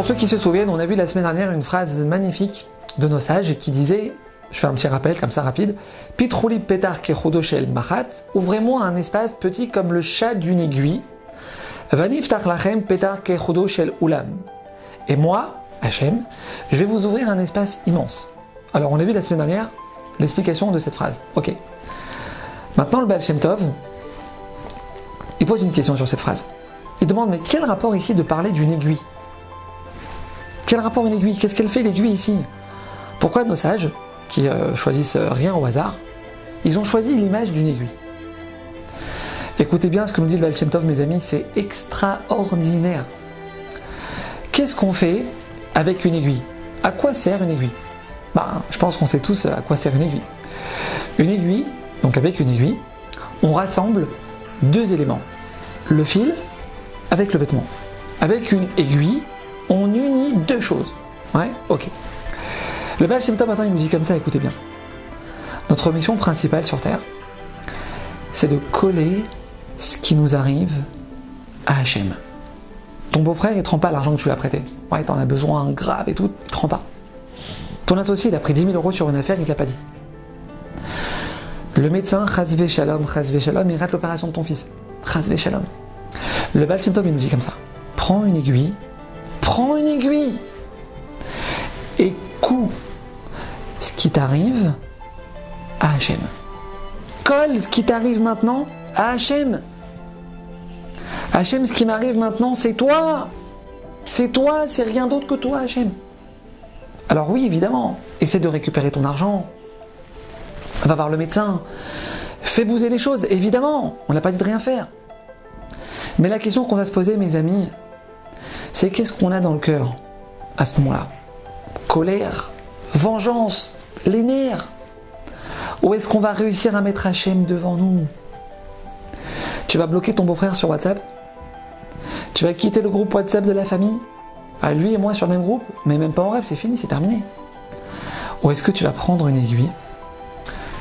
pour ceux qui se souviennent, on a vu la semaine dernière une phrase magnifique de nos sages qui disait, je fais un petit rappel comme ça rapide, Pitrouli petar kechodoshel machat, ouvrez-moi un espace petit comme le chat d'une aiguille, lachem. Et moi, Hachem, je vais vous ouvrir un espace immense. Alors on a vu la semaine dernière l'explication de cette phrase. Ok. Maintenant le Baal Shem Tov, il pose une question sur cette phrase. Il demande mais quel rapport ici de parler d'une aiguille? Quel rapport une aiguille? Qu'est-ce qu'elle fait l'aiguille ici? Pourquoi nos sages, qui euh, choisissent rien au hasard, ils ont choisi l'image d'une aiguille? Écoutez bien ce que nous dit le mes amis, c'est extraordinaire. Qu'est-ce qu'on fait avec une aiguille? À quoi sert une aiguille? Bah, Je pense qu'on sait tous à quoi sert une aiguille. Une aiguille, donc avec une aiguille, on rassemble deux éléments. Le fil avec le vêtement. Avec une aiguille, on unit deux choses. Ouais, ok. Le Baal Shem il nous dit comme ça, écoutez bien. Notre mission principale sur Terre, c'est de coller ce qui nous arrive à Hachem. Ton beau-frère, il te rend pas l'argent que tu lui as prêté. Ouais, t'en as besoin grave et tout, il te rend pas. Ton associé, il a pris 10 000 euros sur une affaire, il te l'a pas dit. Le médecin, Chazve Shalom, Shalom, il rate l'opération de ton fils. Chazve Shalom. Le Baal Shem Tov, il nous dit comme ça. Prends une aiguille, prends une aiguille et couds ce qui t'arrive à Hachem. Colle ce qui t'arrive maintenant à Hachem. Hachem, ce qui m'arrive maintenant, c'est toi. C'est toi, c'est rien d'autre que toi, Hachem. Alors oui, évidemment, essaie de récupérer ton argent. Va voir le médecin. Fais bouger les choses, évidemment. On n'a pas dit de rien faire. Mais la question qu'on va se poser, mes amis, c'est qu'est-ce qu'on a dans le cœur à ce moment-là? Colère, vengeance, les nerfs Ou est-ce qu'on va réussir à mettre Hachem devant nous? Tu vas bloquer ton beau-frère sur WhatsApp? Tu vas quitter le groupe WhatsApp de la famille? À Lui et moi sur le même groupe Mais même pas en rêve, c'est fini, c'est terminé. Ou est-ce que tu vas prendre une aiguille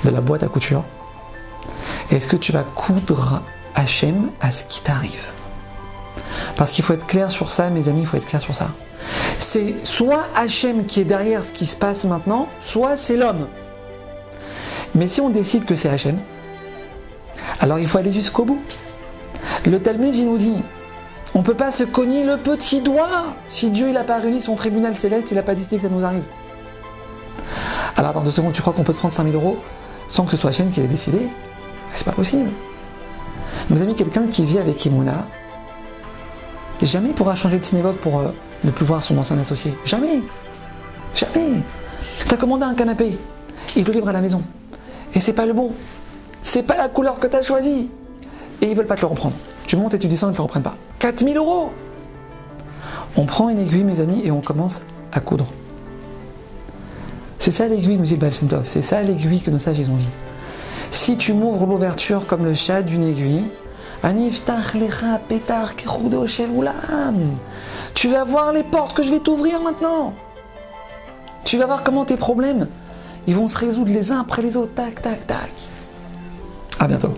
de la boîte à couture? Est-ce que tu vas coudre Hachem à ce qui t'arrive? Parce qu'il faut être clair sur ça, mes amis, il faut être clair sur ça. C'est soit Hachem qui est derrière ce qui se passe maintenant, soit c'est l'homme. Mais si on décide que c'est Hachem, alors il faut aller jusqu'au bout. Le Talmud, il nous dit, on ne peut pas se cogner le petit doigt si Dieu n'a pas réuni son tribunal céleste, il n'a pas décidé que ça nous arrive. Alors attends deux secondes, tu crois qu'on peut prendre 5000 euros sans que ce soit Hachem qui l'ait décidé? C'est pas possible. Mes amis, quelqu'un qui vit avec Emouna, jamais pourra changer de synagogue pour euh, ne plus voir son ancien associé. Jamais. Jamais. Tu as commandé un canapé, il te livre à la maison. Et c'est pas le bon. C'est pas la couleur que tu as choisie. Et ils veulent pas te le reprendre. Tu montes et tu descends, ils ne te le reprennent pas. 4000 euros On prend une aiguille, mes amis, et on commence à coudre. C'est ça l'aiguille, nous dit le C'est ça l'aiguille que nos sages ils ont dit. Si tu m'ouvres l'ouverture comme le chat d'une aiguille, tu vas voir les portes que je vais t'ouvrir maintenant. Tu vas voir comment tes problèmes, ils vont se résoudre les uns après les autres. Tac, tac, tac. À bientôt.